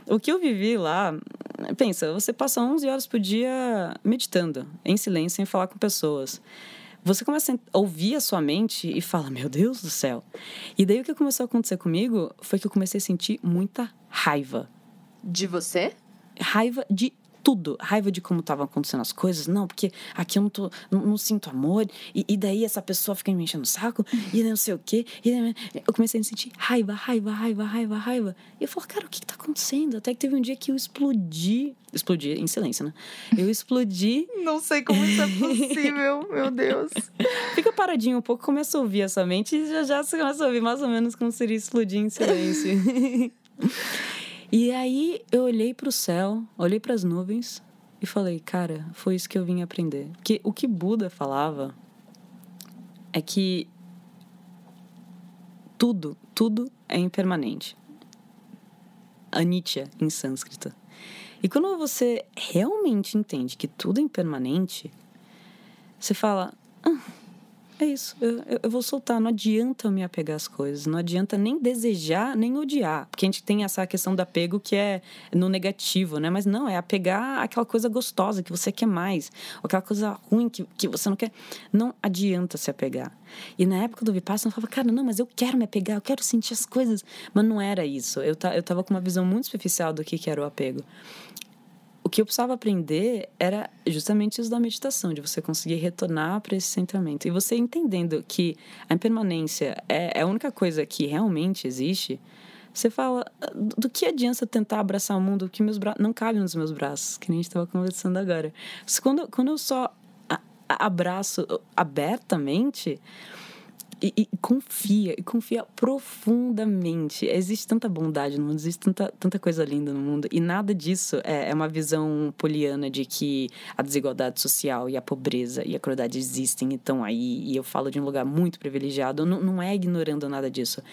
S1: o que eu vivi lá, pensa, você passa 11 horas por dia meditando, em silêncio, sem falar com pessoas você começa a ouvir a sua mente e fala: Meu Deus do céu. E daí o que começou a acontecer comigo foi que eu comecei a sentir muita raiva.
S2: De você?
S1: Raiva de tudo. Raiva de como estavam acontecendo as coisas. Não, porque aqui eu não, tô, não, não sinto amor. E, e, daí essa pessoa fica me enchendo o saco. E não sei o quê. E eu comecei a sentir raiva, raiva, raiva, raiva, raiva. E eu falei, cara, o que, que tá acontecendo? Até que teve um dia que eu explodi. Explodi em silêncio, né? Eu explodi.
S2: não sei como isso é possível, meu Deus.
S1: Fica paradinho um pouco, começa a ouvir essa mente e já já você começa a ouvir mais ou menos como seria explodir em silêncio. E aí eu olhei para o céu, olhei para as nuvens e falei, cara, foi isso que eu vim aprender. Porque o que Buda falava é que tudo, tudo é impermanente. Anitya em sânscrito. E quando você realmente entende que tudo é impermanente, você fala, ah, é isso, eu, eu, vou soltar. Não adianta eu me apegar às coisas, não adianta nem desejar, nem odiar. Porque a gente tem essa questão do apego que é no negativo, né? Mas não, é apegar aquela coisa gostosa que você quer mais, ou aquela coisa ruim que, que você não quer. Não adianta se apegar. E na época do Vipassana eu falava, cara, não, mas eu quero me apegar, eu quero sentir as coisas. Mas não era isso. Eu, eu tava com uma visão muito superficial do que, que era o apego que eu precisava aprender era justamente isso da meditação, de você conseguir retornar para esse centramento. E você entendendo que a impermanência é, é a única coisa que realmente existe, você fala, do que adianta tentar abraçar o mundo que meus braços não cabe nos meus braços, que nem a gente estava conversando agora. Quando, quando eu só abraço abertamente, e, e, confia, e confia profundamente. Existe tanta bondade no mundo, existe tanta, tanta coisa linda no mundo, e nada disso é, é uma visão poliana de que a desigualdade social e a pobreza e a crueldade existem e estão aí, e eu falo de um lugar muito privilegiado, não, não é ignorando nada disso.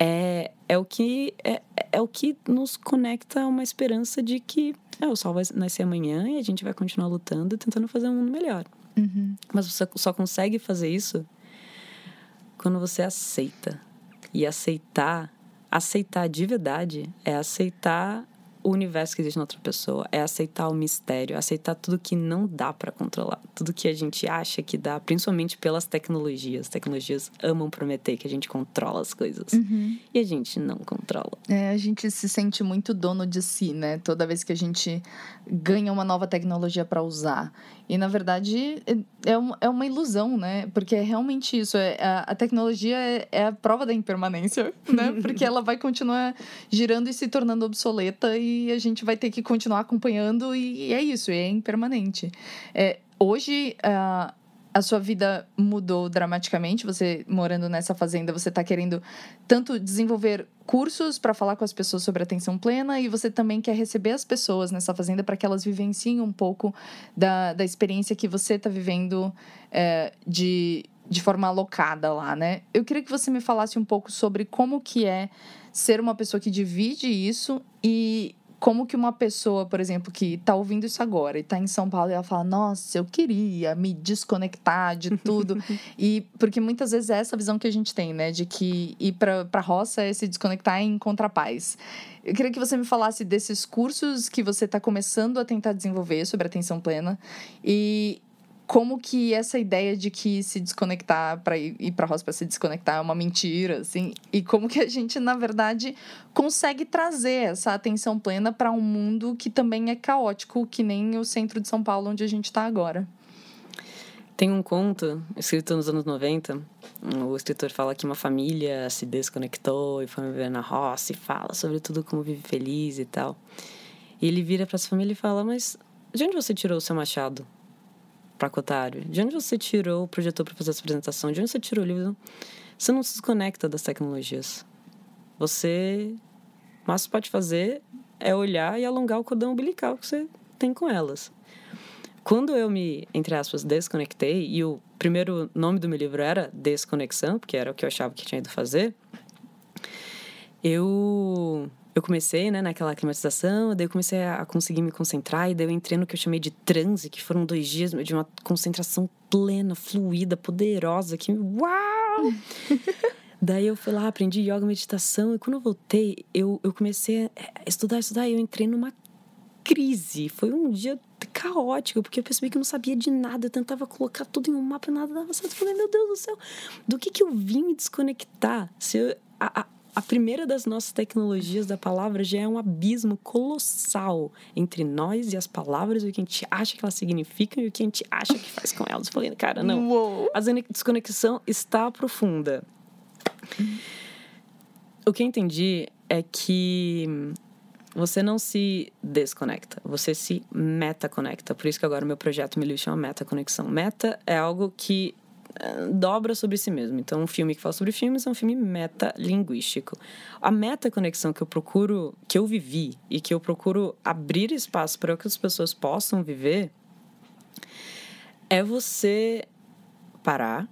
S1: É, é, o que, é, é o que nos conecta a uma esperança de que é, o sol vai nascer amanhã e a gente vai continuar lutando, tentando fazer um mundo melhor.
S2: Uhum.
S1: Mas você só consegue fazer isso quando você aceita. E aceitar, aceitar de verdade, é aceitar o universo que existe na outra pessoa, é aceitar o mistério, aceitar tudo que não dá para controlar, tudo que a gente acha que dá, principalmente pelas tecnologias. As tecnologias amam prometer que a gente controla as coisas
S2: uhum.
S1: e a gente não controla.
S2: É, a gente se sente muito dono de si, né? Toda vez que a gente ganha uma nova tecnologia para usar. E na verdade é, é uma ilusão, né? Porque é realmente isso. É, a, tecnologia é, é a prova da impermanência, né? Porque ela vai continuar girando e se tornando obsoleta e a gente vai ter que continuar acompanhando e, é isso, é impermanente. É, hoje, uh, a sua vida mudou dramaticamente. Você morando nessa fazenda, você está querendo tanto desenvolver cursos para falar com as pessoas sobre atenção plena e você também quer receber as pessoas nessa fazenda para que elas vivenciem um pouco da, da experiência que você está vivendo é, de, de forma alocada lá, né? Eu queria que você me falasse um pouco sobre como que é ser uma pessoa que divide isso e como que uma pessoa, por exemplo, que está ouvindo isso agora e está em São Paulo e ela fala, nossa, eu queria me desconectar de tudo. e porque muitas vezes é essa visão que a gente tem, né? De que ir para a roça é se desconectar e encontrar paz. Eu queria que você me falasse desses cursos que você está começando a tentar desenvolver sobre atenção plena e como que essa ideia de que se desconectar para ir, para a roça para se desconectar é uma mentira, assim, e como que a gente na verdade consegue trazer essa atenção plena para um mundo que também é caótico, que nem o centro de São Paulo onde a gente está agora.
S1: Tem um conto escrito nos anos 90. O escritor fala que uma família se desconectou e foi viver na roça e fala sobre tudo como vive feliz e tal. E ele vira para essa família e fala: Mas de onde você tirou o seu machado? Pacotário? De onde você tirou o projetor para fazer essa apresentação? De onde você tirou o livro? Você não se desconecta das tecnologias. Você. Mas pode fazer é olhar e alongar o cordão umbilical que você tem com elas. Quando eu me, entre aspas, desconectei, e o primeiro nome do meu livro era Desconexão, porque era o que eu achava que tinha ido fazer, eu eu comecei, né, naquela climatização, daí eu comecei a conseguir me concentrar, e daí eu entrei no que eu chamei de transe, que foram dois dias de uma concentração plena, fluida, poderosa, que uau! daí eu fui lá, aprendi yoga, meditação, e quando eu voltei, eu, eu comecei a estudar, estudar, e eu entrei numa crise. Foi um dia caótico, porque eu percebi que eu não sabia de nada, eu tentava colocar tudo em um mapa, nada dava certo. Eu falei, meu Deus do céu, do que que eu vim me desconectar? Se eu, a, a, a primeira das nossas tecnologias da palavra já é um abismo colossal entre nós e as palavras, e o que a gente acha que elas significam e o que a gente acha que faz com elas. Eu falei, cara, não. Uou. A desconexão está profunda. O que eu entendi é que você não se desconecta, você se metaconecta. Por isso que agora o meu projeto me chama Meta Conexão. Meta é algo que dobra sobre si mesmo. Então, um filme que fala sobre filmes é um filme metalinguístico. A metaconexão que eu procuro, que eu vivi e que eu procuro abrir espaço para que as pessoas possam viver é você parar,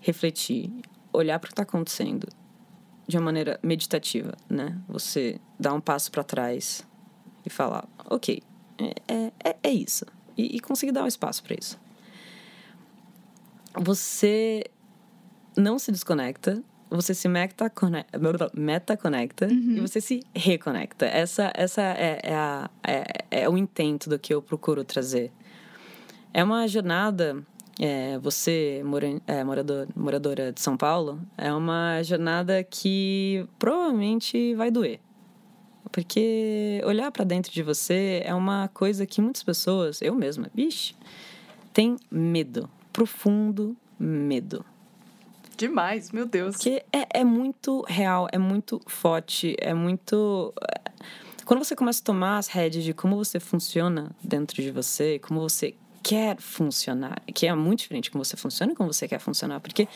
S1: refletir, olhar para o que está acontecendo de uma maneira meditativa, né? Você dar um passo para trás e falar, ok, é, é, é isso. E, e conseguir dar um espaço para isso você não se desconecta, você se meta, meta conecta uhum. e você se reconecta. Essa, essa é, é, a, é, é, o intento do que eu procuro trazer. É uma jornada, é, você, mora, é, morador, moradora de São Paulo, é uma jornada que provavelmente vai doer. Porque olhar para dentro de você é uma coisa que muitas pessoas, eu mesma, bicho, tem medo profundo medo.
S2: Demais, meu Deus.
S1: Porque é, é muito real, é muito forte, é muito. Eh, quando você começa a tomar as rédeas de como você funciona dentro de você, como você quer funcionar, que é muito diferente de como você funciona e como você quer funcionar, porque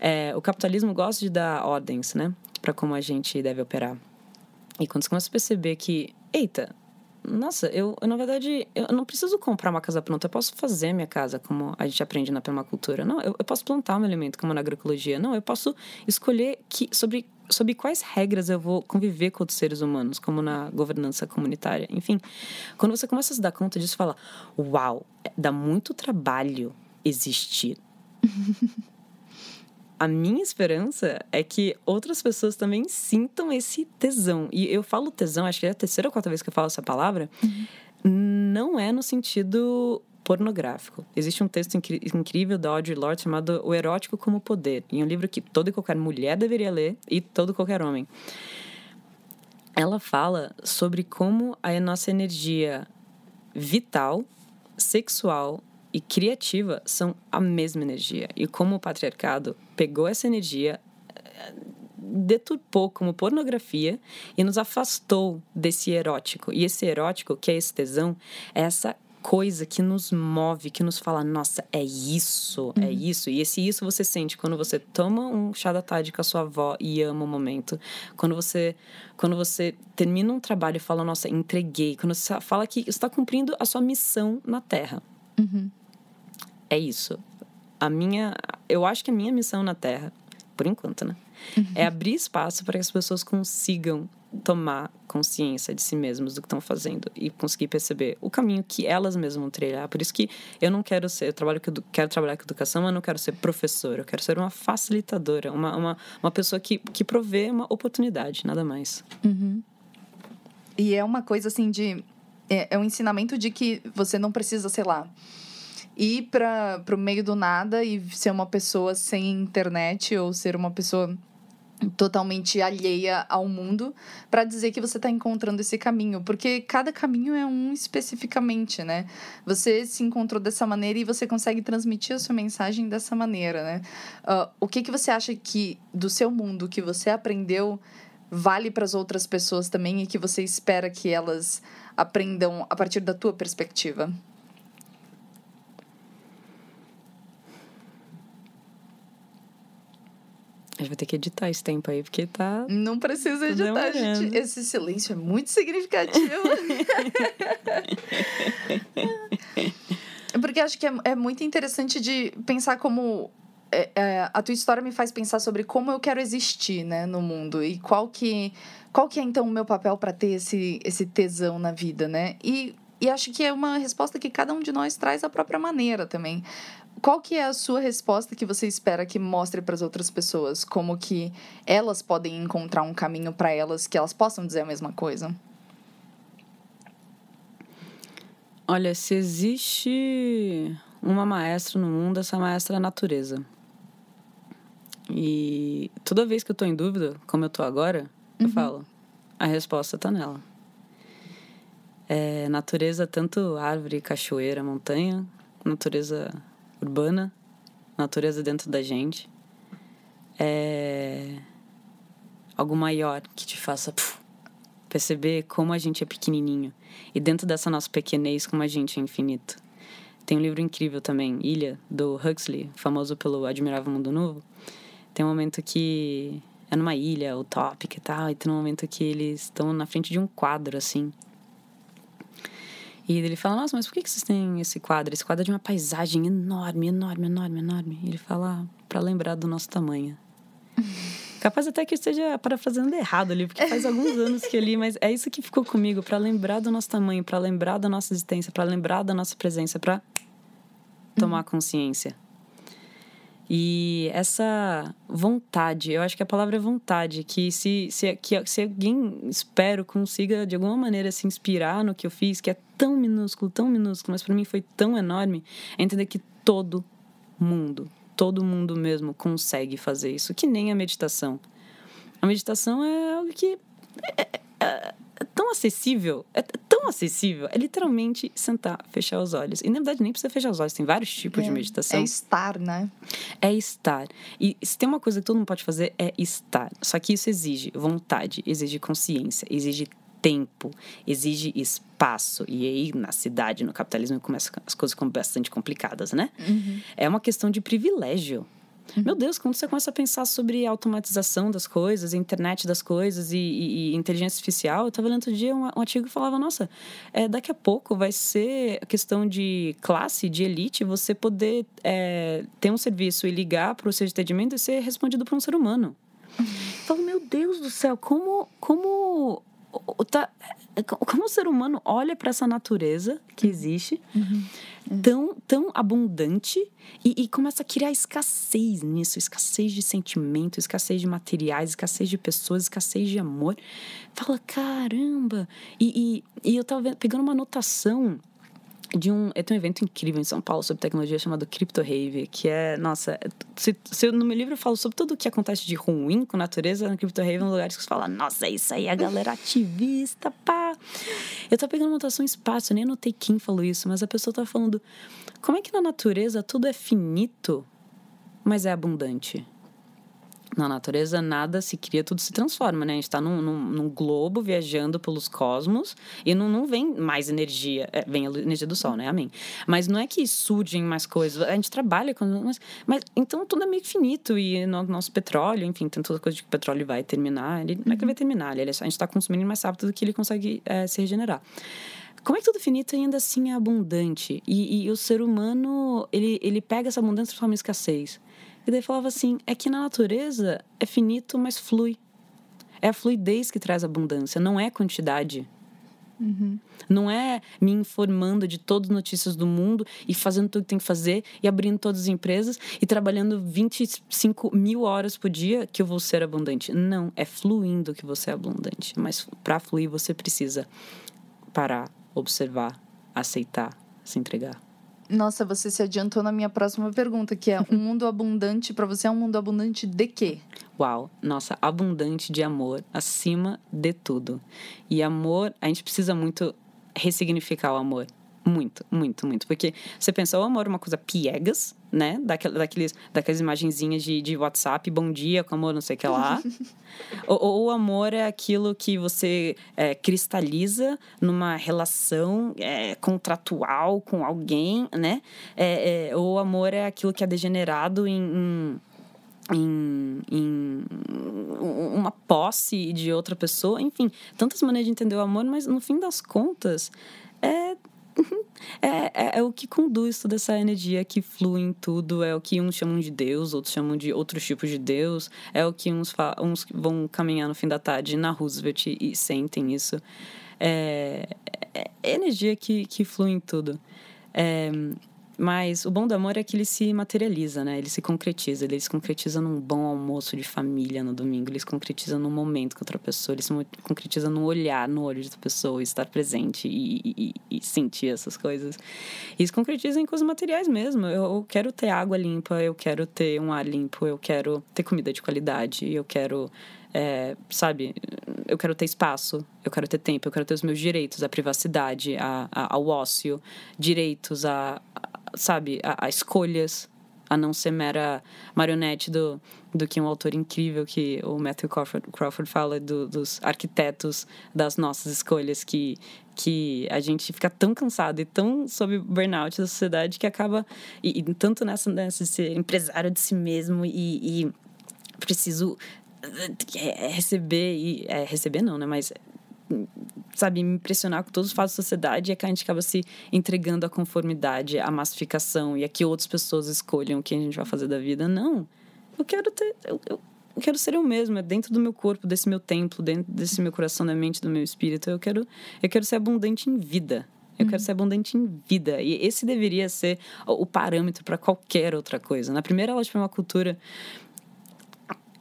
S1: é, o capitalismo gosta de dar ordens, né, para como a gente deve operar. E quando você começa a perceber que, eita, nossa, eu, eu, na verdade, eu não preciso comprar uma casa pronta, eu posso fazer minha casa, como a gente aprende na permacultura. Não, eu, eu posso plantar um elemento, como na agroecologia. Não, eu posso escolher que, sobre, sobre quais regras eu vou conviver com outros seres humanos, como na governança comunitária. Enfim, quando você começa a se dar conta disso, fala: Uau, dá muito trabalho existir. a minha esperança é que outras pessoas também sintam esse tesão. E eu falo tesão, acho que é a terceira ou quarta vez que eu falo essa palavra, não é no sentido pornográfico. Existe um texto incrível da Audre Lorde chamado O Erótico como Poder, em um livro que toda e qualquer mulher deveria ler e todo e qualquer homem. Ela fala sobre como a nossa energia vital, sexual e criativa são a mesma energia. E como o patriarcado pegou essa energia, deturpou como pornografia e nos afastou desse erótico. E esse erótico, que é esse tesão, é essa coisa que nos move, que nos fala, nossa, é isso, é uhum. isso. E esse isso você sente quando você toma um chá da tarde com a sua avó e ama o momento. Quando você, quando você termina um trabalho e fala, nossa, entreguei. Quando você fala que está cumprindo a sua missão na Terra. Uhum é isso. A minha, eu acho que a minha missão na Terra, por enquanto, né, uhum. é abrir espaço para que as pessoas consigam tomar consciência de si mesmos do que estão fazendo e conseguir perceber o caminho que elas mesmas vão trilhar. Por isso que eu não quero ser, eu trabalho com, quero trabalhar com educação, mas não quero ser professora, eu quero ser uma facilitadora, uma, uma, uma pessoa que, que provê uma oportunidade, nada mais.
S2: Uhum. E é uma coisa assim de. É, é um ensinamento de que você não precisa, sei lá, ir para o meio do nada e ser uma pessoa sem internet ou ser uma pessoa totalmente alheia ao mundo para dizer que você está encontrando esse caminho, porque cada caminho é um especificamente, né? Você se encontrou dessa maneira e você consegue transmitir a sua mensagem dessa maneira, né? Uh, o que que você acha que do seu mundo que você aprendeu vale para as outras pessoas também e que você espera que elas aprendam a partir da tua perspectiva?
S1: Gente vai ter que editar esse tempo aí, porque tá.
S2: Não precisa editar, gente. Esse silêncio é muito significativo. porque acho que é, é muito interessante de pensar como. É, é, a tua história me faz pensar sobre como eu quero existir né, no mundo e qual que, qual que é então o meu papel para ter esse, esse tesão na vida, né? E e acho que é uma resposta que cada um de nós traz à própria maneira também qual que é a sua resposta que você espera que mostre para as outras pessoas? Como que elas podem encontrar um caminho para elas que elas possam dizer a mesma coisa?
S1: Olha, se existe uma maestra no mundo, essa maestra é a natureza. E toda vez que eu estou em dúvida, como eu estou agora, eu uhum. falo, a resposta está nela. É natureza, tanto árvore, cachoeira, montanha, natureza urbana, natureza dentro da gente, é algo maior que te faça puf, perceber como a gente é pequenininho e dentro dessa nossa pequenez como a gente é infinito. Tem um livro incrível também, Ilha, do Huxley, famoso pelo Admirável Mundo Novo. Tem um momento que é numa ilha utópica e tal, e tem um momento que eles estão na frente de um quadro, assim, e ele fala, nossa, mas por que vocês têm esse quadro? Esse quadro é de uma paisagem enorme, enorme, enorme, enorme. E ele fala, para lembrar do nosso tamanho. Capaz até que eu esteja parafraseando errado ali, porque faz alguns anos que eu li, mas é isso que ficou comigo, para lembrar do nosso tamanho, para lembrar da nossa existência, para lembrar da nossa presença, para tomar uhum. consciência. E essa vontade, eu acho que a palavra é vontade, que se, se, que, se alguém, espero, consiga de alguma maneira se inspirar no que eu fiz, que é tão minúsculo, tão minúsculo, mas para mim foi tão enorme, é entender que todo mundo, todo mundo mesmo consegue fazer isso, que nem a meditação. A meditação é algo que é, é, tão acessível, é tão acessível. É literalmente sentar, fechar os olhos. E na verdade nem precisa fechar os olhos, tem vários tipos
S2: é,
S1: de meditação.
S2: É estar, né?
S1: É estar. E se tem uma coisa que todo mundo pode fazer é estar. Só que isso exige vontade, exige consciência, exige tempo, exige espaço. E aí, na cidade, no capitalismo, começam as coisas ficam bastante complicadas, né? Uhum. É uma questão de privilégio. Meu Deus, quando você começa a pensar sobre automatização das coisas, internet das coisas e, e, e inteligência artificial, eu estava lendo outro dia um, um, artigo que falava: nossa, é, daqui a pouco vai ser a questão de classe, de elite, você poder é, ter um serviço e ligar para o seu atendimento e ser respondido por um ser humano. Eu falo, meu Deus do céu, como, como como o ser humano olha para essa natureza que existe, uhum. tão, tão abundante, e, e, começa a criar escassez nisso escassez de sentimento, escassez de materiais, escassez de pessoas, escassez de amor. Fala, caramba! E, e, e eu tava pegando uma anotação de um. Tem um evento incrível em São Paulo sobre tecnologia chamado Crypto Rave, que é, nossa, se, se no meu livro eu falo sobre tudo o que acontece de ruim com a natureza, no Crypto Rave é um lugar que você fala, nossa, é isso aí, a galera ativista, pá. Eu tô pegando uma anotação espaço, eu nem anotei quem falou isso, mas a pessoa tá falando, como é que na natureza tudo é finito, mas é abundante? Na natureza nada se cria, tudo se transforma, né? A gente está num, num, num, globo viajando pelos cosmos e não, não vem mais energia, é, vem a energia do sol, né? Amém. Mas não é que surgem mais coisas, a gente trabalha com. Mas, mas então tudo é meio finito e no, nosso petróleo, enfim, tem toda coisa de que o petróleo vai terminar, ele não é que vai terminar, ele, é a gente está consumindo mais rápido do que ele consegue é, se regenerar como é que tudo finito ainda assim é abundante? E, e, o ser humano, ele, ele pega essa abundância e transforma em escassez. E daí falava assim: é que na natureza é finito, mas flui. É a fluidez que traz abundância, não é quantidade. Uhum. Não é me informando de todas as notícias do mundo e fazendo tudo que tem que fazer e abrindo todas as empresas e trabalhando 25 mil horas por dia que eu vou ser abundante. Não, é fluindo que você é abundante. Mas para fluir você precisa parar, observar, aceitar, se entregar.
S2: Nossa, você se adiantou na minha próxima pergunta, que é um mundo abundante para você é um mundo abundante de quê?
S1: Uau, nossa, abundante de amor acima de tudo. E amor, a gente precisa muito ressignificar o amor. Muito, muito, muito. Porque você pensa, o amor é uma coisa piegas, né? Daquelas, daqueles, daquelas imagenzinhas de, de WhatsApp, bom dia, com amor, não sei o que lá. ou, ou, o amor é aquilo que você é, cristaliza numa relação é, contratual com alguém, né? É, é, ou o amor é aquilo que é degenerado em, em em, em, uma posse de outra pessoa, enfim, tantas maneiras de entender o amor, mas no fim das contas é é, é, é, o que conduz toda essa energia que flui em tudo. É o que uns chamam de Deus, outros chamam de outros tipos de Deus. É o que uns, uns vão caminhar no fim da tarde na Roosevelt e, sentem isso. É, é, é energia que, que flui em tudo. É, mas o bom do amor é que ele se materializa, né? Ele se concretiza. Ele se concretiza num bom almoço de família no domingo. Ele se concretiza num momento com outra pessoa. Ele se concretiza no olhar no olho de outra pessoa, estar presente e, e, e sentir essas coisas. E se concretiza em coisas materiais mesmo. Eu, eu quero ter água limpa, eu quero ter um ar limpo, eu quero ter comida de qualidade, eu quero é, sabe, eu quero ter espaço, eu quero ter tempo, eu quero ter os meus direitos, a privacidade, a, a ao ócio, direitos a, sabe, a, a, escolhas, a não ser mera marionete do, do que um autor incrível que o Matthew Crawford, Crawford fala do, dos arquitetos das nossas escolhas que que a gente fica tão cansado e tão sob burnout da sociedade que acaba e, e tanto nessa, nessa de ser empresário de si mesmo e, e preciso é, receber e é, receber não, né? Mas sabe, me impressionar com todos os fatos da sociedade é que a gente acaba se entregando à conformidade, à massificação e a que outras pessoas escolham o que a gente vai fazer da vida. Não. Eu quero ter. Eu, eu, eu quero ser eu mesmo, é dentro do meu corpo, desse meu templo, dentro desse meu coração, da mente, do meu espírito. Eu quero, eu quero ser abundante em vida. Eu uhum. quero ser abundante em vida. E esse deveria ser o parâmetro para qualquer outra coisa. Na primeira aula de permacultura,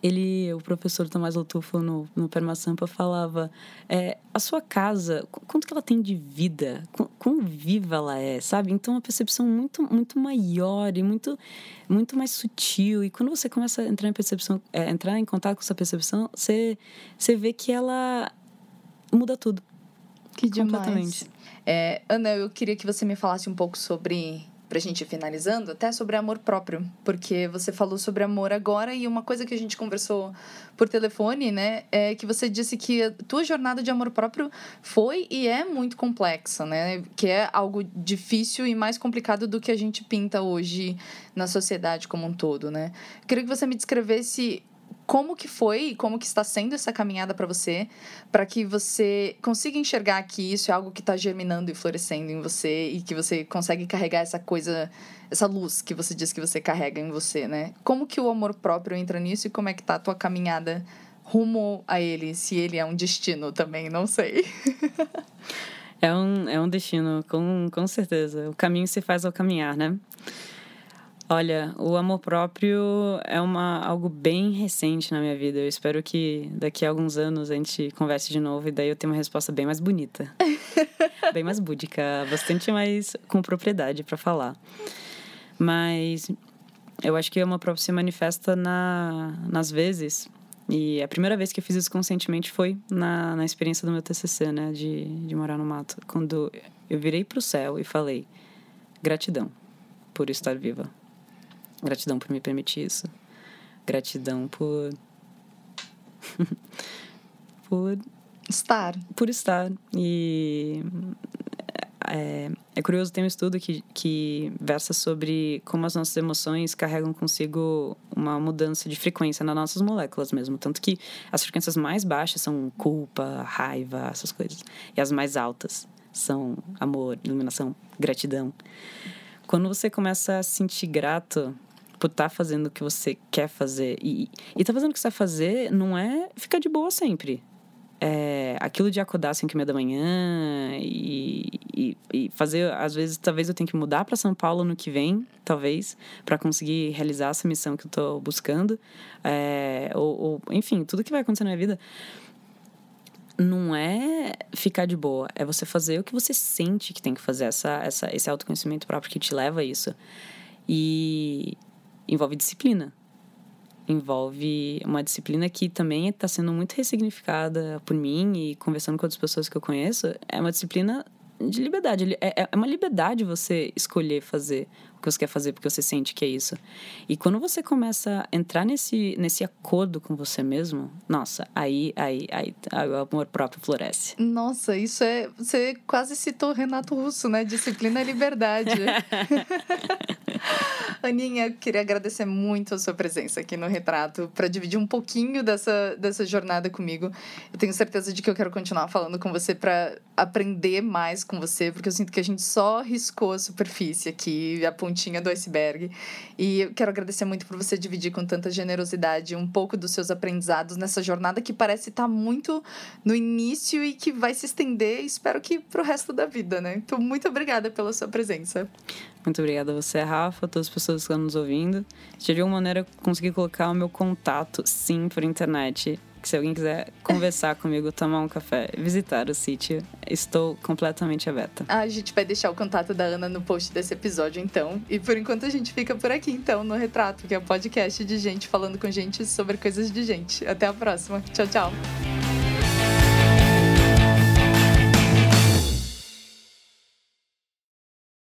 S1: ele, o professor Tomás Lotufo no, no Permasampa falava é, a sua casa, quanto que ela tem de vida, quão, viva ela é, sabe? Então, uma percepção muito, muito maior e muito, muito mais sutil. E quando você começa a entrar em percepção, é, entrar em contato com essa percepção, você, você vê que ela muda tudo.
S2: Que demais. É, Ana, eu queria que você me falasse um pouco sobre para a gente ir finalizando, até sobre amor próprio, porque você falou sobre amor agora e uma coisa que a gente conversou por telefone, né, é que você disse que a tua jornada de amor próprio foi e é muito complexa, né, que é algo difícil e mais complicado do que a gente pinta hoje na sociedade como um todo, né. Eu queria que você me descrevesse como que foi e como que está sendo essa caminhada para você, para que você consiga enxergar que isso é algo que está germinando e florescendo em você e que você consegue carregar essa coisa, essa luz que você diz que você carrega em você, né? Como que o amor próprio entra nisso e como é que tá a tua caminhada rumo a ele, se ele é um destino também, não sei.
S1: é um, é um destino, com, com certeza. O caminho se faz ao caminhar, né? Olha, o amor próprio é uma, algo bem recente na minha vida. Eu espero que daqui a alguns anos a gente converse de novo e daí eu tenha uma resposta bem mais bonita. bem mais búdica, bastante mais com propriedade para falar. Mas eu acho que o amor próprio se manifesta na, nas vezes. E a primeira vez que eu fiz isso conscientemente foi na, na experiência do meu TCC, né? De, de morar no mato. Quando eu virei para o céu e falei: gratidão por estar viva Gratidão por me permitir isso. Gratidão por. por.
S2: Estar.
S1: Por estar. E. É, é curioso, tem um estudo que, que versa sobre como as nossas emoções carregam consigo uma mudança de frequência nas nossas moléculas mesmo. Tanto que as frequências mais baixas são culpa, raiva, essas coisas. E as mais altas são amor, iluminação, gratidão. Quando você começa a sentir grato estar tá fazendo o que você quer fazer. E, e tá fazendo o que você vai fazer não é ficar de boa sempre. É, aquilo de acordar às 5 e meia da manhã e, e, e, fazer, às vezes, talvez eu tenha que mudar para São Paulo no que vem, talvez, para conseguir realizar essa missão que eu estou buscando. É, ou, ou, enfim, tudo que vai acontecer na minha vida não é ficar de boa, é você fazer o que você sente que tem que fazer, essa, essa, esse autoconhecimento próprio que te leva a isso. E envolve disciplina. Envolve uma disciplina que também está sendo muito ressignificada por mim e conversando com outras pessoas que eu conheço. É uma disciplina de liberdade. É, é uma liberdade você escolher fazer que você quer fazer porque você sente que é isso. E quando você começa a entrar nesse, nesse acordo com você mesmo, nossa, aí, aí, aí, aí o amor próprio floresce.
S2: Nossa, isso é. Você quase citou Renato Russo, né? Disciplina e liberdade. Aninha, queria agradecer muito a sua presença aqui no Retrato para dividir um pouquinho dessa, dessa jornada comigo. Eu tenho certeza de que eu quero continuar falando com você para aprender mais com você, porque eu sinto que a gente só riscou a superfície aqui, a pontinha do iceberg. E eu quero agradecer muito por você dividir com tanta generosidade um pouco dos seus aprendizados nessa jornada que parece estar muito no início e que vai se estender, espero que para o resto da vida, né? Então, muito obrigada pela sua presença.
S1: Muito obrigada a você, Rafa, a todas as pessoas que estão nos ouvindo. De alguma maneira conseguir colocar o meu contato, sim, por internet, que se alguém quiser conversar comigo, tomar um café, visitar o sítio, estou completamente aberta.
S2: Ah, a gente vai deixar o contato da Ana no post desse episódio, então. E por enquanto a gente fica por aqui, então, no Retrato, que é o um podcast de gente falando com gente sobre coisas de gente. Até a próxima. Tchau, tchau.